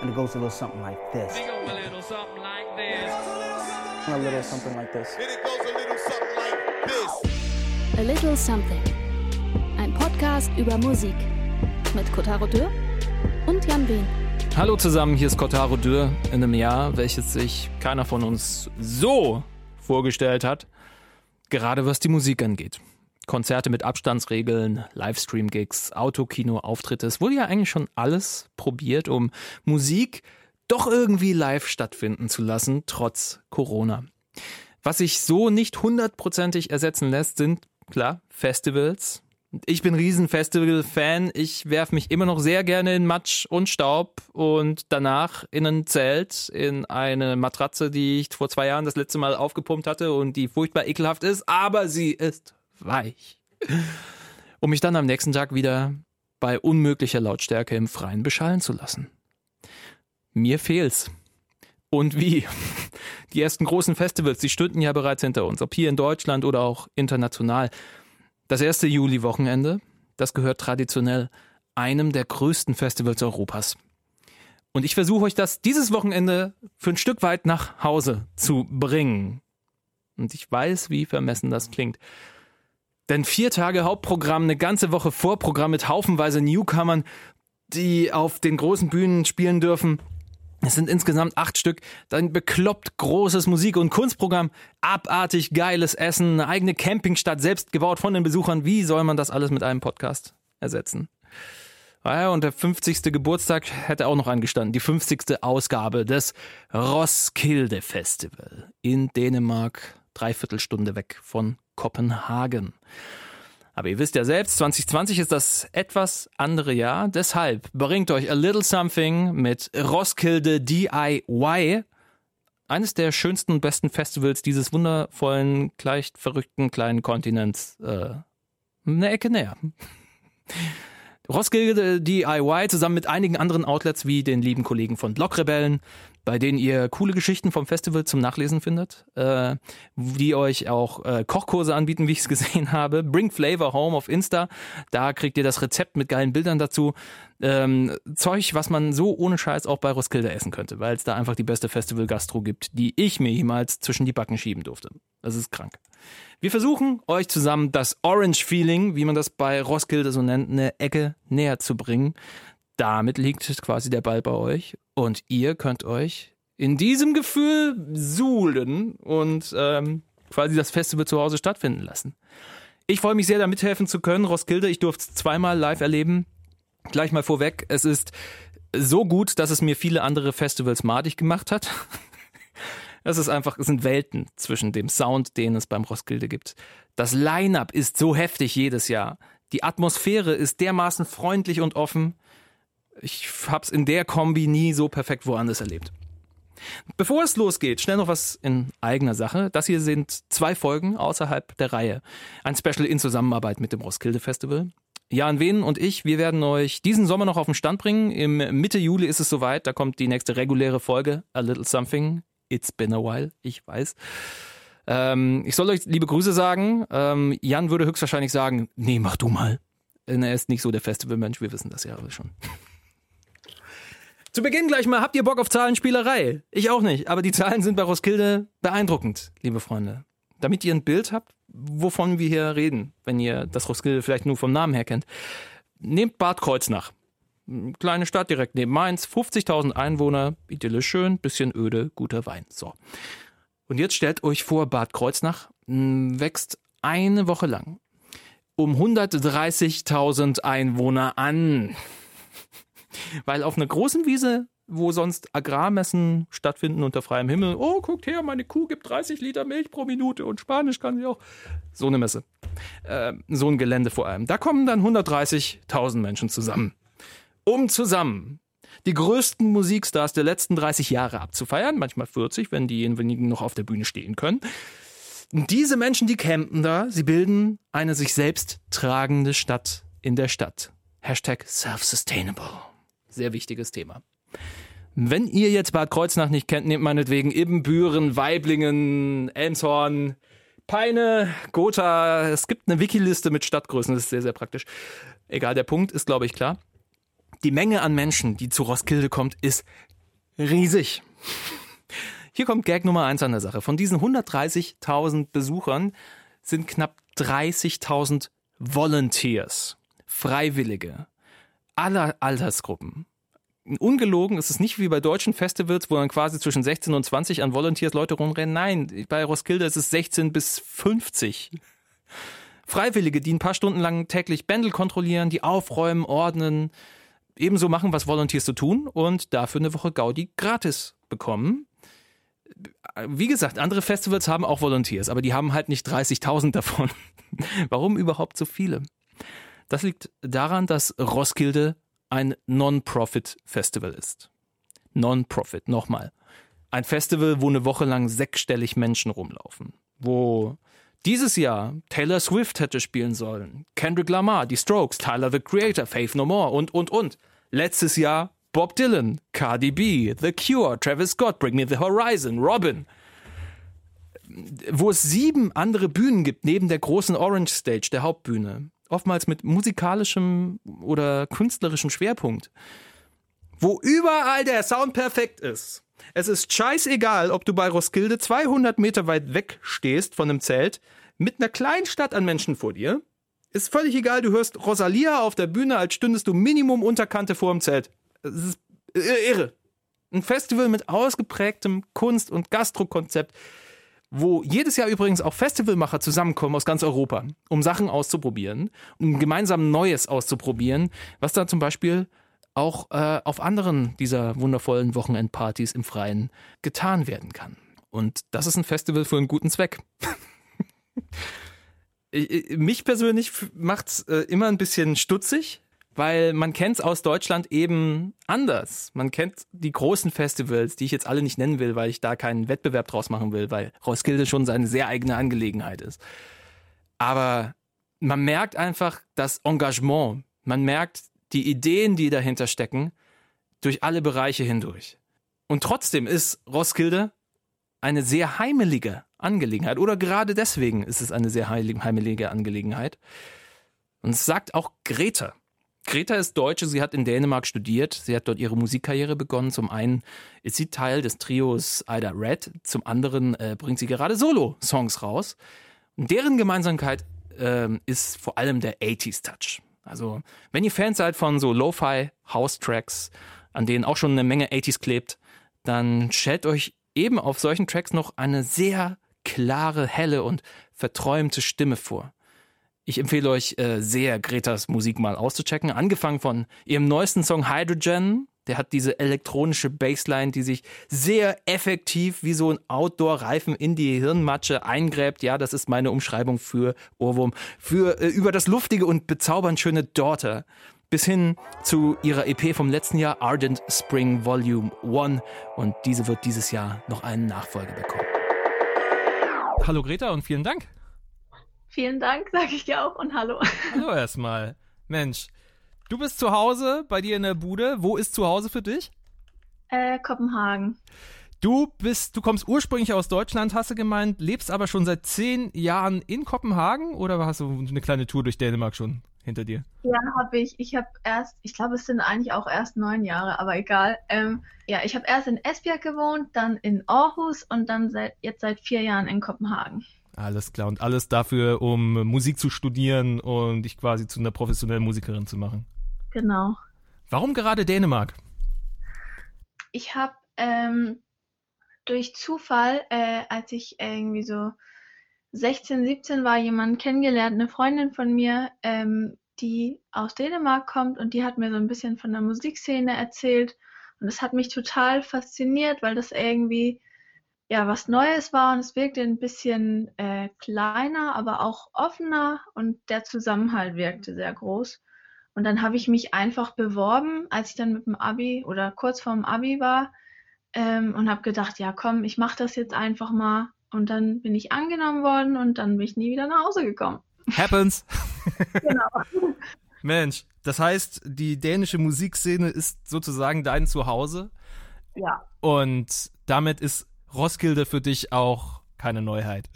And it goes a little something like this. It goes a little something like this. A little something like this. And it goes a little something like this. A Little Something. Ein Podcast über Musik. Mit Kotaro Dürr und Jan Wehn. Hallo zusammen, hier ist Kotaro Dürr in einem Jahr, welches sich keiner von uns so vorgestellt hat, gerade was die Musik angeht. Konzerte mit Abstandsregeln, Livestream-Gigs, Autokino, Auftritte. Es wurde ja eigentlich schon alles probiert, um Musik doch irgendwie live stattfinden zu lassen, trotz Corona. Was sich so nicht hundertprozentig ersetzen lässt, sind, klar, Festivals. Ich bin riesen Festival-Fan. Ich werfe mich immer noch sehr gerne in Matsch und Staub und danach in ein Zelt, in eine Matratze, die ich vor zwei Jahren das letzte Mal aufgepumpt hatte und die furchtbar ekelhaft ist, aber sie ist weich. Um mich dann am nächsten Tag wieder bei unmöglicher Lautstärke im Freien beschallen zu lassen. Mir fehlt's. Und wie? Die ersten großen Festivals, die stünden ja bereits hinter uns, ob hier in Deutschland oder auch international. Das erste Juli-Wochenende, das gehört traditionell einem der größten Festivals Europas. Und ich versuche euch das dieses Wochenende für ein Stück weit nach Hause zu bringen. Und ich weiß, wie vermessen das klingt. Denn vier Tage Hauptprogramm, eine ganze Woche Vorprogramm mit haufenweise Newcomern, die auf den großen Bühnen spielen dürfen. Es sind insgesamt acht Stück. Dann bekloppt großes Musik- und Kunstprogramm, abartig geiles Essen, eine eigene Campingstadt, selbst gebaut von den Besuchern. Wie soll man das alles mit einem Podcast ersetzen? Ah Ja, und der 50. Geburtstag hätte auch noch angestanden. Die 50. Ausgabe des Roskilde Festival in Dänemark, dreiviertel Stunde weg von Kopenhagen. Aber ihr wisst ja selbst, 2020 ist das etwas andere Jahr. Deshalb bringt euch A Little Something mit Roskilde DIY. Eines der schönsten und besten Festivals dieses wundervollen, leicht verrückten kleinen Kontinents. Äh, eine Ecke näher. Roskilde DIY zusammen mit einigen anderen Outlets wie den lieben Kollegen von Blockrebellen, bei denen ihr coole Geschichten vom Festival zum Nachlesen findet, äh, die euch auch äh, Kochkurse anbieten, wie ich es gesehen habe. Bring Flavor Home auf Insta, da kriegt ihr das Rezept mit geilen Bildern dazu. Ähm, Zeug, was man so ohne Scheiß auch bei Roskilde essen könnte, weil es da einfach die beste Festival-Gastro gibt, die ich mir jemals zwischen die Backen schieben durfte. Das ist krank. Wir versuchen euch zusammen das Orange Feeling, wie man das bei Roskilde so nennt, eine Ecke näher zu bringen. Damit liegt quasi der Ball bei euch und ihr könnt euch in diesem Gefühl suhlen und ähm, quasi das Festival zu Hause stattfinden lassen. Ich freue mich sehr, da mithelfen zu können. Roskilde, ich durfte es zweimal live erleben. Gleich mal vorweg, es ist so gut, dass es mir viele andere Festivals madig gemacht hat. Es ist einfach, es sind Welten zwischen dem Sound, den es beim Roskilde gibt. Das Line-up ist so heftig jedes Jahr. Die Atmosphäre ist dermaßen freundlich und offen. Ich hab's in der Kombi nie so perfekt woanders erlebt. Bevor es losgeht, schnell noch was in eigener Sache. Das hier sind zwei Folgen außerhalb der Reihe. Ein Special in Zusammenarbeit mit dem Roskilde Festival. Jan Wehn und ich, wir werden euch diesen Sommer noch auf den Stand bringen. Im Mitte Juli ist es soweit, da kommt die nächste reguläre Folge, A Little Something. It's been a while, ich weiß. Ähm, ich soll euch liebe Grüße sagen. Ähm, Jan würde höchstwahrscheinlich sagen, nee, mach du mal. Er ist nicht so der Festivalmensch, wir wissen das ja alle schon. Zu Beginn gleich mal, habt ihr Bock auf Zahlenspielerei? Ich auch nicht, aber die Zahlen sind bei Roskilde beeindruckend, liebe Freunde. Damit ihr ein Bild habt, wovon wir hier reden, wenn ihr das Roskilde vielleicht nur vom Namen her kennt. Nehmt Bad Kreuznach. Kleine Stadt direkt neben Mainz, 50.000 Einwohner, idyllisch schön, bisschen öde, guter Wein. So. Und jetzt stellt euch vor, Bad Kreuznach mh, wächst eine Woche lang um 130.000 Einwohner an. Weil auf einer großen Wiese, wo sonst Agrarmessen stattfinden unter freiem Himmel, oh, guckt her, meine Kuh gibt 30 Liter Milch pro Minute und Spanisch kann sie auch. So eine Messe. Äh, so ein Gelände vor allem. Da kommen dann 130.000 Menschen zusammen. Um zusammen die größten Musikstars der letzten 30 Jahre abzufeiern, manchmal 40, wenn diejenigen noch auf der Bühne stehen können. Diese Menschen, die campen da, sie bilden eine sich selbst tragende Stadt in der Stadt. Hashtag self-sustainable. Sehr wichtiges Thema. Wenn ihr jetzt Bad Kreuznach nicht kennt, nehmt meinetwegen Ibbenbüren, Weiblingen, Elmshorn, Peine, Gotha. Es gibt eine Wikiliste mit Stadtgrößen, das ist sehr, sehr praktisch. Egal, der Punkt ist, glaube ich, klar. Die Menge an Menschen, die zu Roskilde kommt, ist riesig. Hier kommt Gag Nummer eins an der Sache. Von diesen 130.000 Besuchern sind knapp 30.000 Volunteers, Freiwillige, aller Altersgruppen. Ungelogen ist es nicht wie bei deutschen Festivals, wo dann quasi zwischen 16 und 20 an Volunteers Leute rumrennen. Nein, bei Roskilde ist es 16 bis 50. Freiwillige, die ein paar Stunden lang täglich Bändel kontrollieren, die aufräumen, ordnen, ebenso machen, was Volunteers zu tun und dafür eine Woche Gaudi gratis bekommen. Wie gesagt, andere Festivals haben auch Volunteers, aber die haben halt nicht 30.000 davon. Warum überhaupt so viele? Das liegt daran, dass Roskilde ein Non-Profit-Festival ist. Non-Profit, nochmal. Ein Festival, wo eine Woche lang sechsstellig Menschen rumlaufen. Wo dieses Jahr Taylor Swift hätte spielen sollen, Kendrick Lamar, die Strokes, Tyler the Creator, Faith No More und, und, und. Letztes Jahr Bob Dylan, Cardi B, The Cure, Travis Scott, Bring Me the Horizon, Robin. Wo es sieben andere Bühnen gibt, neben der großen Orange Stage, der Hauptbühne. Oftmals mit musikalischem oder künstlerischem Schwerpunkt. Wo überall der Sound perfekt ist. Es ist scheißegal, ob du bei Roskilde 200 Meter weit weg stehst von einem Zelt mit einer kleinen Stadt an Menschen vor dir. Ist völlig egal, du hörst Rosalia auf der Bühne, als stündest du Minimum Unterkante vor dem Zelt. Es ist irre. Ein Festival mit ausgeprägtem Kunst- und Gastrokonzept, wo jedes Jahr übrigens auch Festivalmacher zusammenkommen aus ganz Europa, um Sachen auszuprobieren, um gemeinsam Neues auszuprobieren, was da zum Beispiel auch äh, auf anderen dieser wundervollen Wochenendpartys im Freien getan werden kann. Und das ist ein Festival für einen guten Zweck. Mich persönlich macht es äh, immer ein bisschen stutzig, weil man kennt es aus Deutschland eben anders. Man kennt die großen Festivals, die ich jetzt alle nicht nennen will, weil ich da keinen Wettbewerb draus machen will, weil Roskilde schon seine sehr eigene Angelegenheit ist. Aber man merkt einfach das Engagement, man merkt die Ideen, die dahinter stecken, durch alle Bereiche hindurch. Und trotzdem ist Roskilde eine sehr heimelige Angelegenheit. Oder gerade deswegen ist es eine sehr heimelige Angelegenheit. Und es sagt auch Greta. Greta ist Deutsche, sie hat in Dänemark studiert, sie hat dort ihre Musikkarriere begonnen. Zum einen ist sie Teil des Trios Ida Red, zum anderen äh, bringt sie gerade Solo-Songs raus. Und deren Gemeinsamkeit äh, ist vor allem der 80s-Touch. Also, wenn ihr Fans seid von so Lo-Fi House-Tracks, an denen auch schon eine Menge 80s klebt, dann stellt euch eben auf solchen Tracks noch eine sehr klare, helle und verträumte Stimme vor. Ich empfehle euch äh, sehr, Gretas Musik mal auszuchecken. Angefangen von ihrem neuesten Song Hydrogen. Der hat diese elektronische Bassline, die sich sehr effektiv wie so ein Outdoor-Reifen in die Hirnmatsche eingräbt. Ja, das ist meine Umschreibung für Ohrwurm. Für äh, über das luftige und bezaubernd schöne Daughter. Bis hin zu ihrer EP vom letzten Jahr, Ardent Spring Volume 1. Und diese wird dieses Jahr noch einen Nachfolger bekommen. Hallo Greta und vielen Dank. Vielen Dank, sage ich dir auch und hallo. Hallo erstmal. Mensch, du bist zu Hause bei dir in der Bude. Wo ist zu Hause für dich? Äh, Kopenhagen. Du bist, du kommst ursprünglich aus Deutschland, hast du gemeint, lebst aber schon seit zehn Jahren in Kopenhagen oder hast du eine kleine Tour durch Dänemark schon hinter dir? Ja, habe ich. Ich habe erst, ich glaube, es sind eigentlich auch erst neun Jahre, aber egal. Ähm, ja, ich habe erst in Esbjerg gewohnt, dann in Aarhus und dann seit jetzt seit vier Jahren in Kopenhagen. Alles klar. Und alles dafür, um Musik zu studieren und dich quasi zu einer professionellen Musikerin zu machen. Genau. Warum gerade Dänemark? Ich habe ähm, durch Zufall, äh, als ich irgendwie so 16, 17 war, jemanden kennengelernt, eine Freundin von mir, ähm, die aus Dänemark kommt und die hat mir so ein bisschen von der Musikszene erzählt. Und das hat mich total fasziniert, weil das irgendwie ja was Neues war und es wirkte ein bisschen äh, kleiner, aber auch offener und der Zusammenhalt wirkte sehr groß. Und dann habe ich mich einfach beworben, als ich dann mit dem Abi oder kurz vorm Abi war ähm, und habe gedacht, ja komm, ich mache das jetzt einfach mal. Und dann bin ich angenommen worden und dann bin ich nie wieder nach Hause gekommen. Happens. Genau. Mensch, das heißt, die dänische Musikszene ist sozusagen dein Zuhause. Ja. Und damit ist Roskilde für dich auch keine Neuheit.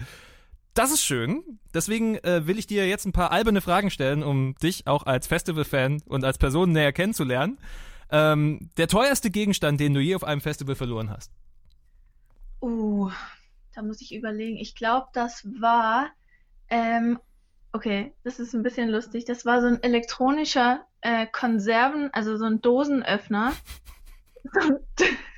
Das ist schön. Deswegen äh, will ich dir jetzt ein paar alberne Fragen stellen, um dich auch als Festival-Fan und als Person näher kennenzulernen. Ähm, der teuerste Gegenstand, den du je auf einem Festival verloren hast. Uh, da muss ich überlegen. Ich glaube, das war, ähm, okay, das ist ein bisschen lustig. Das war so ein elektronischer äh, Konserven, also so ein Dosenöffner,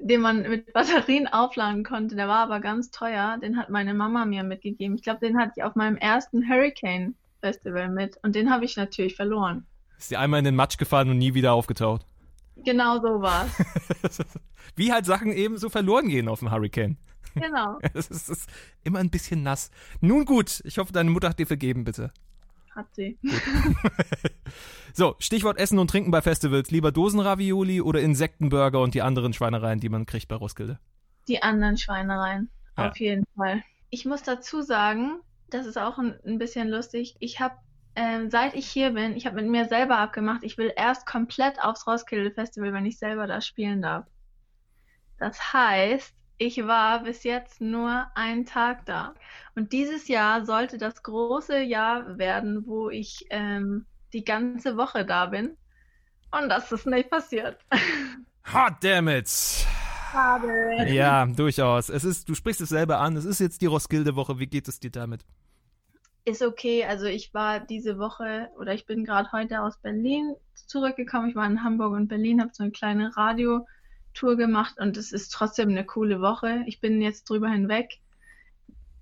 den man mit Batterien aufladen konnte. Der war aber ganz teuer. Den hat meine Mama mir mitgegeben. Ich glaube, den hatte ich auf meinem ersten Hurricane Festival mit und den habe ich natürlich verloren. Ist dir einmal in den Matsch gefallen und nie wieder aufgetaucht. Genau so war's. Wie halt Sachen eben so verloren gehen auf dem Hurricane. Genau. Es ist, es ist immer ein bisschen nass. Nun gut, ich hoffe, deine Mutter hat dir vergeben, bitte. Hat sie. So, Stichwort Essen und Trinken bei Festivals. Lieber Dosenravioli oder Insektenburger und die anderen Schweinereien, die man kriegt bei Roskilde? Die anderen Schweinereien. Ja. Auf jeden Fall. Ich muss dazu sagen, das ist auch ein, ein bisschen lustig. Ich habe, ähm, seit ich hier bin, ich habe mit mir selber abgemacht, ich will erst komplett aufs Roskilde Festival, wenn ich selber da spielen darf. Das heißt, ich war bis jetzt nur einen Tag da. Und dieses Jahr sollte das große Jahr werden, wo ich ähm, die ganze Woche da bin. Und das ist nicht passiert. Hot damn it! Schade. Ja, durchaus. Es ist, du sprichst es selber an. Es ist jetzt die Roskilde-Woche. Wie geht es dir damit? Ist okay. Also ich war diese Woche oder ich bin gerade heute aus Berlin zurückgekommen. Ich war in Hamburg und Berlin, habe so eine kleine Radiotour gemacht und es ist trotzdem eine coole Woche. Ich bin jetzt drüber hinweg.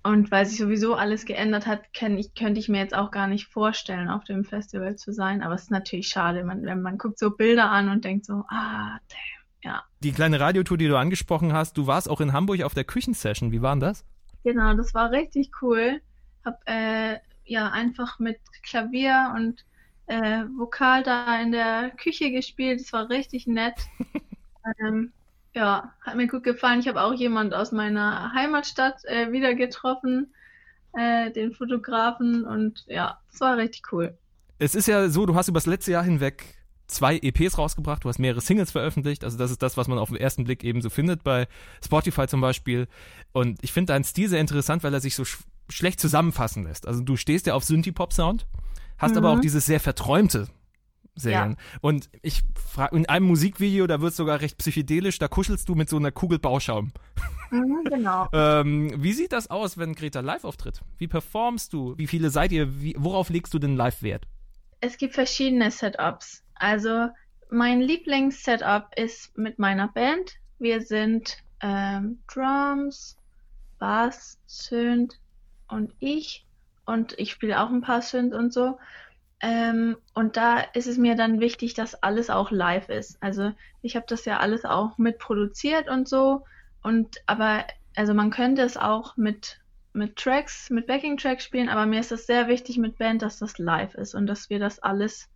Und weil sich sowieso alles geändert hat, ich, könnte ich mir jetzt auch gar nicht vorstellen, auf dem Festival zu sein. Aber es ist natürlich schade, man, wenn man guckt so Bilder an und denkt so, ah, damn, ja. Die kleine Radiotour, die du angesprochen hast, du warst auch in Hamburg auf der Küchensession. Wie war denn das? Genau, das war richtig cool. Hab äh, ja einfach mit Klavier und äh, Vokal da in der Küche gespielt. Das war richtig nett. ähm, ja, hat mir gut gefallen. Ich habe auch jemand aus meiner Heimatstadt äh, wieder getroffen, äh, den Fotografen und ja, das war richtig cool. Es ist ja so, du hast übers letzte Jahr hinweg zwei EPs rausgebracht, du hast mehrere Singles veröffentlicht, also das ist das, was man auf den ersten Blick eben so findet, bei Spotify zum Beispiel. Und ich finde deinen Stil sehr interessant, weil er sich so sch schlecht zusammenfassen lässt. Also du stehst ja auf Synthie-Pop-Sound, hast aber Mhm. auch dieses sehr verträumte Serien. Und ich frage, in einem Musikvideo, da wird sogar recht psychedelisch, da kuschelst du mit so einer Kugel Bauschaum. Mhm, genau. Ähm, wie sieht das aus, wenn Greta live auftritt? Wie performst du? Wie viele seid ihr? Wie, worauf legst du den Live-Wert? Es gibt verschiedene Setups. Also mein Lieblings-Setup ist mit meiner Band. Wir sind ähm, Drums, Bass, Synth und ich. Und ich spiele auch ein paar Synth und so. Ähm, und da ist es mir dann wichtig, dass alles auch live ist. Also ich habe das ja alles auch mitproduziert und so. Und aber, also man könnte es auch mit mit Tracks, mit Backing-Tracks spielen, aber mir ist es sehr wichtig mit Band, dass das live ist und dass wir das alles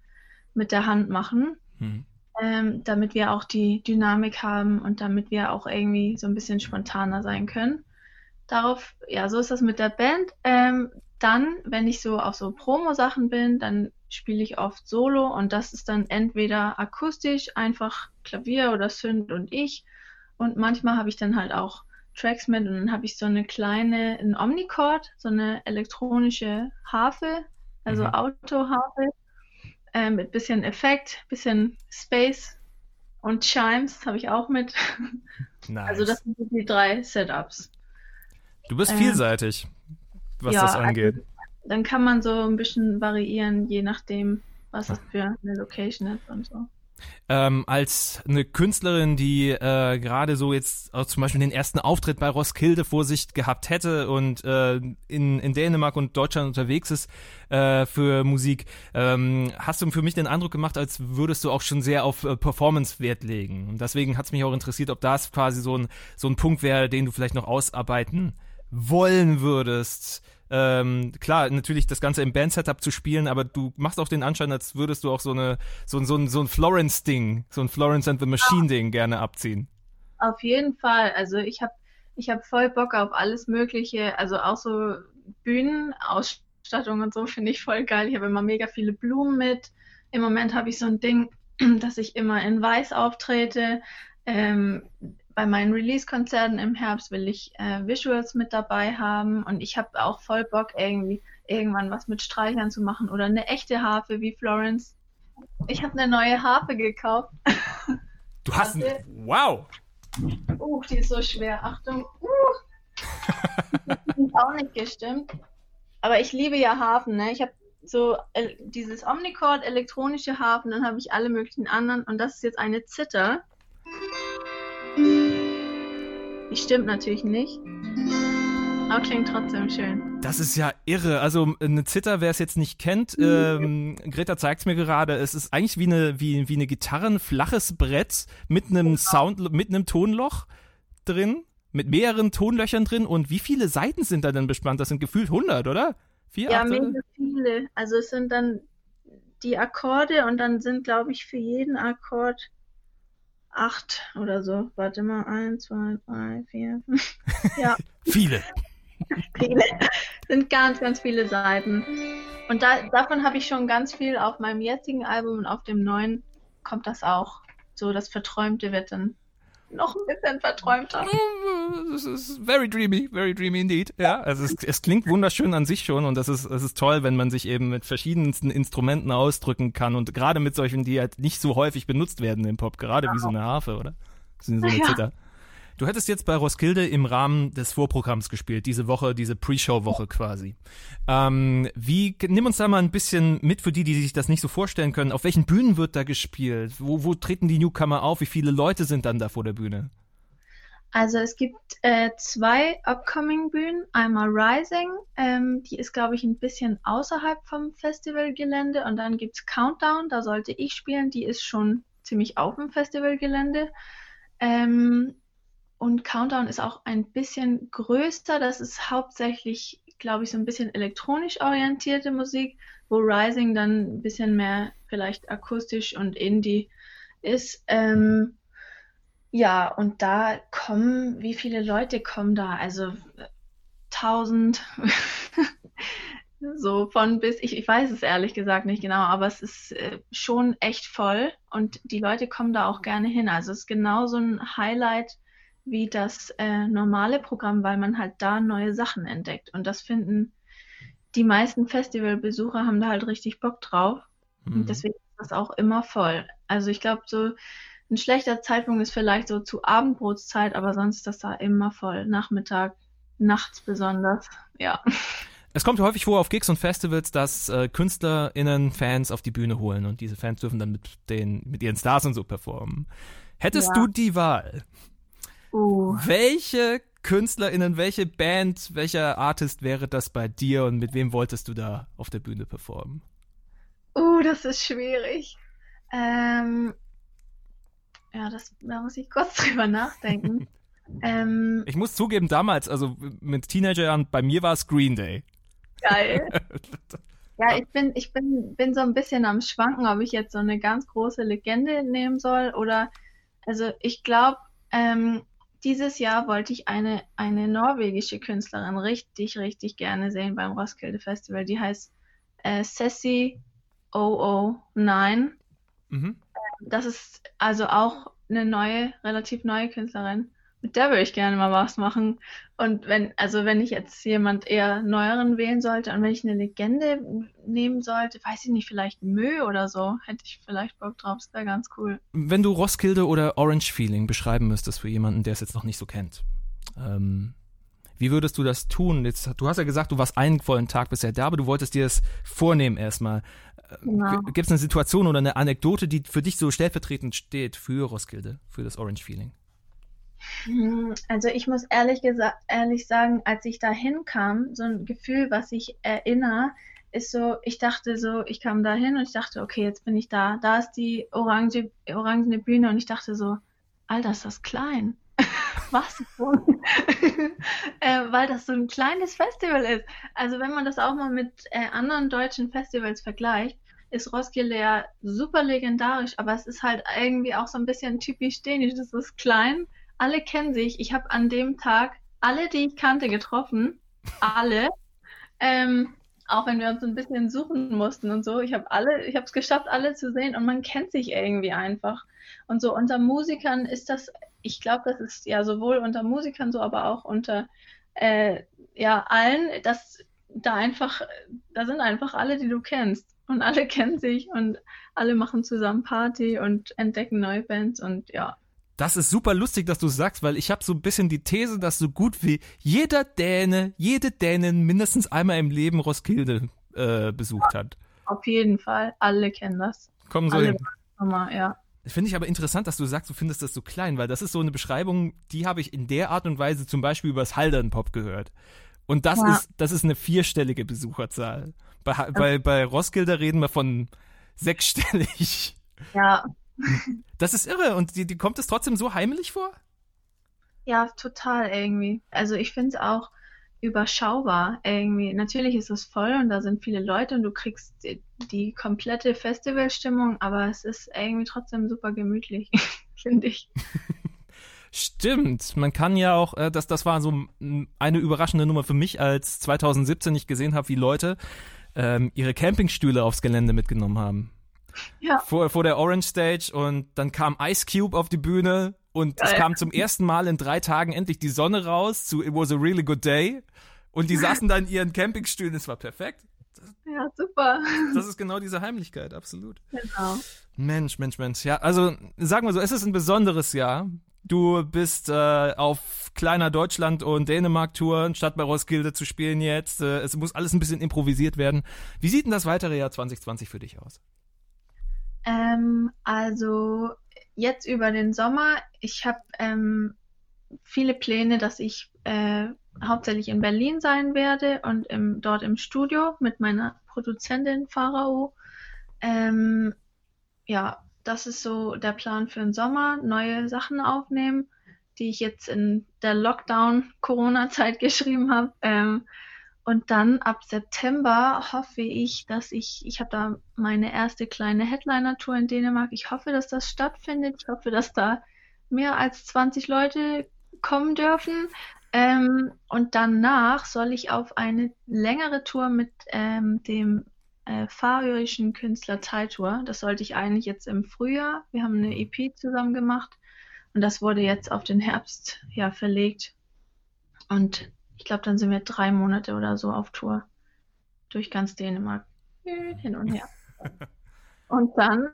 mit der Hand machen, Hm. ähm, damit wir auch die Dynamik haben und damit wir auch irgendwie so ein bisschen spontaner sein können. Darauf, ja, so ist das mit der Band. Ähm, dann, wenn ich so auf so Promo-Sachen bin, dann spiele ich oft Solo und das ist dann entweder akustisch, einfach Klavier oder Synth und ich. Und manchmal habe ich dann halt auch Tracks mit und dann habe ich so eine kleine, ein Omnichord, so eine elektronische Harfe, also Mhm. Autoharfe, äh, mit bisschen Effekt, bisschen Space und Chimes habe ich auch mit. Nice. Also das sind die drei Setups. du bist ähm, vielseitig, was ja, das angeht. Dann kann man so ein bisschen variieren, je nachdem, was es für eine Location ist und so. ähm, als eine Künstlerin, die äh, gerade so jetzt auch zum Beispiel den ersten Auftritt bei Roskilde vor sich gehabt hätte und äh, in, in Dänemark und Deutschland unterwegs ist äh, für Musik, ähm, hast du für mich den Eindruck gemacht, als würdest du auch schon sehr auf äh, Performance Wert legen. Und deswegen hat es mich auch interessiert, ob das quasi so ein, so ein Punkt wäre, den du vielleicht noch ausarbeiten wollen würdest. Ähm, klar, natürlich das Ganze im Band-Setup zu spielen, aber du machst auch den Anschein, als würdest du auch so eine, so, so ein, so ein Florence-Ding, so ein Florence and the Machine-Ding gerne abziehen. Auf jeden Fall. Also ich habe ich hab voll Bock auf alles Mögliche. Also auch so Bühnenausstattung und so finde ich voll geil. Ich habe immer mega viele Blumen mit. Im Moment habe ich so ein Ding, dass ich immer in Weiß auftrete. Ähm, bei meinen Release-Konzerten im Herbst will ich äh, Visuals mit dabei haben und ich habe auch voll Bock, irgendwie irgendwann was mit Streichern zu machen oder eine echte Harfe wie Florence. Ich habe eine neue Harfe gekauft. Du hast ein, Warte. wow. Uh, die ist so schwer. Achtung. Uh. Das ist auch nicht gestimmt. Aber ich liebe ja Harfen, ne? Ich habe so äh, dieses Omnichord, elektronische Harfen, dann habe ich alle möglichen anderen und das ist jetzt eine Zither. Stimmt natürlich nicht. Aber klingt trotzdem schön. Das ist ja irre. Also eine Zither, wer es jetzt nicht kennt, ähm, Greta zeigt es mir gerade, es ist eigentlich wie eine, wie, wie eine Gitarre, ein flaches Brett mit einem Sound, mit einem Tonloch drin, mit mehreren Tonlöchern drin. Und wie viele Seiten sind da denn bespannt? Das sind gefühlt 100, oder? Vier, Ja, acht, mega viele. Also es sind dann die Akkorde und dann sind, glaube ich, für jeden Akkord acht oder so. Warte mal, eins, zwei, drei, vier, fünf. Ja, Viele. viele. sind ganz, ganz viele Seiten. Und da, davon habe ich schon ganz viel auf meinem jetzigen Album und auf dem neuen kommt das auch. So, das Verträumte wird dann noch ein bisschen verträumter. Es ist very dreamy, very dreamy indeed. Ja, also es, es klingt wunderschön an sich schon und das ist, es ist toll, wenn man sich eben mit verschiedensten Instrumenten ausdrücken kann und gerade mit solchen, die halt nicht so häufig benutzt werden im Pop, gerade wie so eine Harfe, oder? So eine Ja. Zither. Du hättest jetzt bei Roskilde im Rahmen des Vorprogramms gespielt, diese Woche, diese Pre-Show-Woche quasi. Ähm, wie, nimm uns da mal ein bisschen mit für die, die sich das nicht so vorstellen können. Auf welchen Bühnen wird da gespielt? Wo, wo treten die Newcomer auf? Wie viele Leute sind dann da vor der Bühne? Also es gibt äh, zwei Upcoming-Bühnen. Einmal Rising, ähm, die ist, glaube ich, ein bisschen außerhalb vom Festivalgelände. Und dann gibt's Countdown, da sollte ich spielen. Die ist schon ziemlich auf dem Festivalgelände. Ähm, und Countdown ist auch ein bisschen größer. Das ist hauptsächlich, glaube ich, so ein bisschen elektronisch orientierte Musik, wo Rising dann ein bisschen mehr vielleicht akustisch und Indie ist. Ähm, ja, und da kommen, wie viele Leute kommen da? Also äh, 1000, so von bis, ich, ich weiß es ehrlich gesagt nicht genau, aber es ist äh, schon echt voll und die Leute kommen da auch gerne hin. Also es ist genauso ein Highlight wie das äh, normale Programm, weil man halt da neue Sachen entdeckt. Und das finden die meisten Festivalbesucher haben da halt richtig Bock drauf. Mhm. Und deswegen ist das auch immer voll. Also ich glaube, so ein schlechter Zeitpunkt ist vielleicht so zu Abendbrotszeit, aber sonst ist das da immer voll. Nachmittag, nachts besonders. Ja. Es kommt häufig vor auf Gigs und Festivals, dass äh, KünstlerInnen Fans auf die Bühne holen und diese Fans dürfen dann mit den, mit ihren Stars und so performen. Hättest Ja. du die Wahl, Uh. welche KünstlerInnen, welche Band, welcher Artist wäre das bei dir und mit wem wolltest du da auf der Bühne performen? Uh, das ist schwierig. Ähm, ja, das, da muss ich kurz drüber nachdenken. ähm, Ich muss zugeben, damals, also mit Teenagerjahren, bei mir war es Green Day. geil. Ja, ich bin, ich bin, bin so ein bisschen am Schwanken, ob ich jetzt so eine ganz große Legende nehmen soll oder, also ich glaube, ähm, dieses Jahr wollte ich eine, eine norwegische Künstlerin richtig, richtig gerne sehen beim Roskilde Festival. Die heißt äh, Ceci 009. Mhm. Das ist also auch eine neue, relativ neue Künstlerin. Der würde ich gerne mal was machen. Und wenn, also wenn ich jetzt jemand eher neueren wählen sollte und wenn ich eine Legende nehmen sollte, weiß ich nicht, vielleicht Mö oder so, hätte ich vielleicht Bock drauf. Das wäre ganz cool. Wenn du Roskilde oder Orange Feeling beschreiben müsstest für jemanden, der es jetzt noch nicht so kennt, ähm, wie würdest du das tun? Jetzt, du hast ja gesagt, du warst einen vollen Tag bisher da, aber du wolltest dir das vornehmen erstmal. Genau. Gibt es eine Situation oder eine Anekdote, die für dich so stellvertretend steht für Roskilde, für das Orange Feeling? Hm, Also ich muss ehrlich gesagt, ehrlich sagen, als ich da hinkam, so ein Gefühl, was ich erinnere, ist so, ich dachte so, ich kam da hin und ich dachte, okay, jetzt bin ich da. Da ist die orange, orangene Bühne und ich dachte so, Alter, ist das klein. Was? äh, weil das so ein kleines Festival ist. Also wenn man das auch mal mit äh, anderen deutschen Festivals vergleicht, ist Roskilde ja super legendarisch, aber es ist halt irgendwie auch so ein bisschen typisch dänisch. Das ist klein, alle kennen sich. Ich habe an dem Tag alle, die ich kannte, getroffen. Alle. Ähm, auch wenn wir uns ein bisschen suchen mussten und so. Ich habe alle, ich habe es geschafft, alle zu sehen und man kennt sich irgendwie einfach. Und so unter Musikern ist das ich glaube, das ist ja sowohl unter Musikern so, aber auch unter äh, ja allen, dass da einfach, da sind einfach alle, die du kennst. Und alle kennen sich und alle machen zusammen Party und entdecken neue Bands und ja. Das ist super lustig, dass du sagst, weil ich habe so ein bisschen die These, dass so gut wie jeder Däne, jede Dänin mindestens einmal im Leben Roskilde äh, besucht hat. Auf jeden Fall, alle kennen das. Kommen so alle hin. mal, ja. Finde ich aber interessant, dass du sagst, du findest das so klein, weil das ist so eine Beschreibung, die habe ich in der Art und Weise zum Beispiel über das Haldern Pop gehört. Und das Ja. ist, das ist eine vierstellige Besucherzahl. Bei, bei, bei Roskilde reden wir von sechsstellig. Ja, Das ist irre. Und die, die kommt es trotzdem so heimelig vor? ja, total irgendwie. Also ich finde es auch überschaubar irgendwie. Natürlich ist es voll und da sind viele Leute und du kriegst die, die komplette Festivalstimmung, aber es ist irgendwie trotzdem super gemütlich, finde ich. Stimmt. Man kann ja auch, äh, das, das war so eine überraschende Nummer für mich, als 2017 ich gesehen habe, wie Leute ähm, ihre Campingstühle aufs Gelände mitgenommen haben. Ja. Vor, vor der Orange Stage und dann kam Ice Cube auf die Bühne und es Geil. kam zum ersten Mal in drei Tagen endlich die Sonne raus zu It Was a Really Good Day und die saßen dann in ihren Campingstühlen, es war perfekt. Ja, super. Das ist genau diese Heimlichkeit, absolut. Genau. Mensch, Mensch, Mensch. Ja, also sagen wir so, es ist ein besonderes Jahr. Du bist äh, auf kleiner Deutschland- und Dänemark-Tour, statt bei Roskilde zu spielen jetzt. Äh, es muss alles ein bisschen improvisiert werden. Wie sieht denn das weitere Jahr 2020 für dich aus? Ähm, also jetzt über den Sommer, ich habe ähm, viele Pläne, dass ich äh, hauptsächlich in Berlin sein werde und im, dort im Studio mit meiner Produzentin Pharao. Ähm, ja, das ist so der Plan für den Sommer, neue Sachen aufnehmen, die ich jetzt in der Lockdown-Corona-Zeit geschrieben habe. Ähm, und dann ab September hoffe ich, dass ich, ich habe da meine erste kleine Headliner-Tour in Dänemark. Ich hoffe, dass das stattfindet. Ich hoffe, dass da mehr als 20 Leute kommen dürfen. Ähm, und danach soll ich auf eine längere Tour mit ähm, dem äh, färöischen Künstler Taitur. Das sollte ich eigentlich jetzt im Frühjahr. Wir haben eine EP zusammen gemacht und das wurde jetzt auf den Herbst ja verlegt. Und ich glaube, dann sind wir drei Monate oder so auf Tour durch ganz Dänemark. Hin und her. Und dann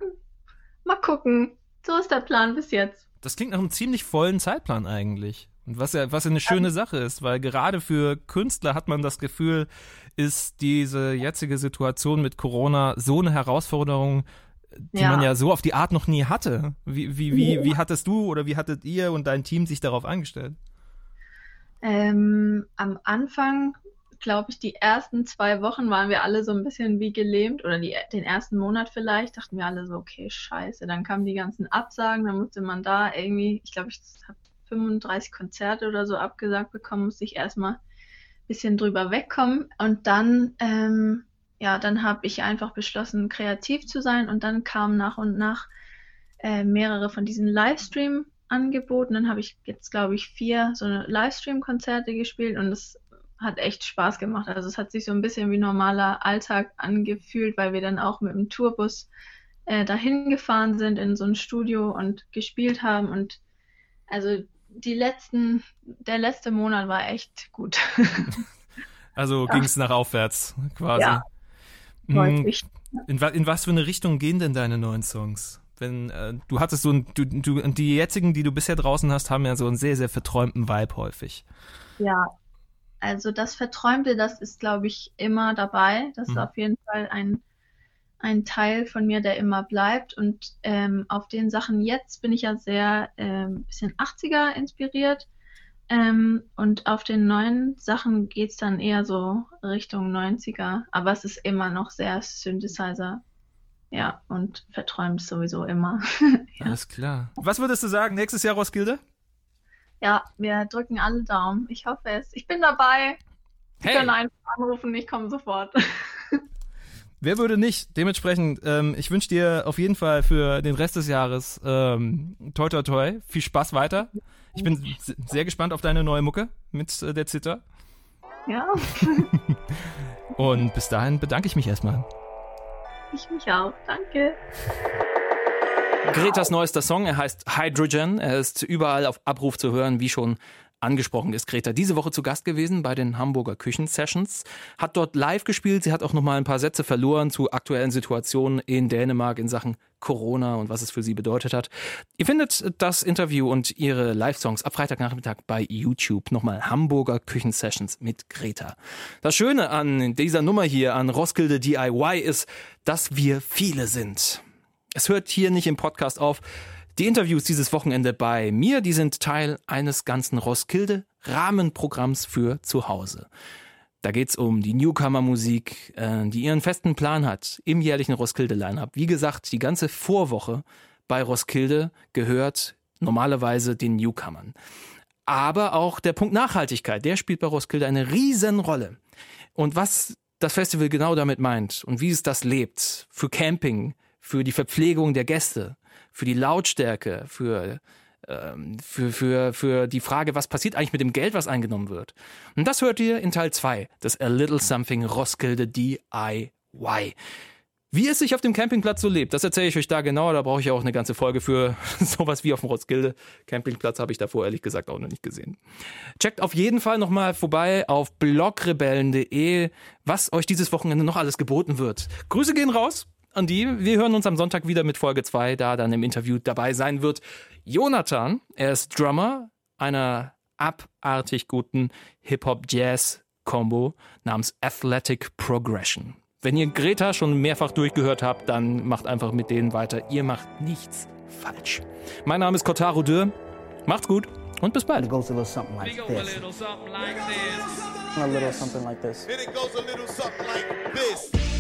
mal gucken. So ist der Plan bis jetzt. Das klingt nach einem ziemlich vollen Zeitplan eigentlich. Und was ja, was ja eine schöne Sache ist, weil gerade für Künstler hat man das Gefühl, ist diese jetzige Situation mit Corona so eine Herausforderung, die Ja. man ja so auf die Art noch nie hatte. Wie, wie, wie, wie hattest du oder wie hattet ihr und dein Team sich darauf eingestellt? Ähm, am Anfang, glaube ich, die ersten zwei Wochen waren wir alle so ein bisschen wie gelähmt oder die, den ersten Monat vielleicht, dachten wir alle so, okay, scheiße. Dann kamen die ganzen Absagen, dann musste man da irgendwie, ich glaube, ich habe 35 Konzerte oder so abgesagt bekommen, musste ich erstmal ein bisschen drüber wegkommen. Und dann, ähm, ja, dann habe ich einfach beschlossen, kreativ zu sein und dann kamen nach und nach äh, mehrere von diesen Livestream-Angeboten. Dann habe ich jetzt, glaube ich, vier so Livestream-Konzerte gespielt und es hat echt Spaß gemacht. Also es hat sich so ein bisschen wie normaler Alltag angefühlt, weil wir dann auch mit dem Tourbus äh, dahin gefahren sind in so ein Studio und gespielt haben. Und also die letzten, der letzte Monat war echt gut. Also ging es nach aufwärts quasi. Ja. Hm. In, in was für eine Richtung gehen denn deine neuen Songs? Wenn äh, du hattest so ein, du, du, die jetzigen, die du bisher draußen hast, haben ja so einen sehr, sehr verträumten Vibe häufig. Ja, also das Verträumte, das ist, glaube ich, immer dabei. Das ist Mhm. auf jeden Fall ein, ein Teil von mir, der immer bleibt. Und ähm, auf den Sachen jetzt bin ich ja sehr ähm, bisschen 80er inspiriert. Ähm, und auf den neuen Sachen geht's dann eher so Richtung 90er. Aber es ist immer noch sehr Synthesizer. Ja, und verträumt sowieso immer. Ja. Alles klar. Was würdest du sagen, nächstes Jahr Roskilde? Ja, wir drücken alle Daumen. Ich hoffe es. Ich bin dabei. Hey, können einfach anrufen, ich komme sofort. wer würde nicht? Dementsprechend, ähm, ich wünsche dir auf jeden Fall für den Rest des Jahres ähm, toi toi toi, viel Spaß weiter. Ich bin sehr gespannt auf deine neue Mucke mit äh, der Zither. Ja, Und bis dahin bedanke ich mich erstmal. Ich mich auch. Danke. Gretas neuester Song, er heißt Hydrogen. Er ist überall auf Abruf zu hören, wie schon angesprochen ist Greta diese Woche zu Gast gewesen bei den Hamburger Küchen-Sessions, hat dort live gespielt. Sie hat auch noch mal ein paar Sätze verloren zu aktuellen Situationen in Dänemark in Sachen Corona und was es für sie bedeutet hat. Ihr findet das Interview und ihre Live-Songs ab Freitagnachmittag bei YouTube. Nochmal Hamburger Küchen-Sessions mit Greta. Das Schöne an dieser Nummer hier, an Roskilde DIY, ist, dass wir viele sind. Es hört hier nicht im Podcast auf. Die Interviews dieses Wochenende bei mir, die sind Teil eines ganzen Roskilde Rahmenprogramms für zu Hause. Da geht's um die Newcomer-Musik, äh, die ihren festen Plan hat im jährlichen Roskilde-Line-Up. Wie gesagt, die ganze Vorwoche bei Roskilde gehört normalerweise den Newcomern. Aber auch der Punkt Nachhaltigkeit, der spielt bei Roskilde eine Riesenrolle. Und was das Festival genau damit meint und wie es das lebt, für Camping, für die Verpflegung der Gäste, für die Lautstärke, für ähm, für, für, für die Frage, was passiert eigentlich mit dem Geld, was eingenommen wird. Und das hört ihr in Teil 2 des A Little Something Roskilde DIY. Wie es sich auf dem Campingplatz so lebt, das erzähle ich euch da genauer. Da brauche ich auch eine ganze Folge für sowas wie auf dem Roskilde. Campingplatz habe ich davor ehrlich gesagt auch noch nicht gesehen. Checkt auf jeden Fall nochmal vorbei auf blogrebellen.de, was euch dieses Wochenende noch alles geboten wird. Grüße gehen raus an die. Wir hören uns am Sonntag wieder mit Folge 2, da dann im Interview dabei sein wird Jonathan. Er ist Drummer einer abartig guten Hip-Hop-Jazz-Kombo namens Athletic Progression. Wenn ihr Greta schon mehrfach durchgehört habt, dann macht einfach mit denen weiter. Ihr macht nichts falsch. Mein Name ist Kotaro Dürr. Macht's gut und bis bald. It goes a little something like this. A little something like this. And it goes a little something like this.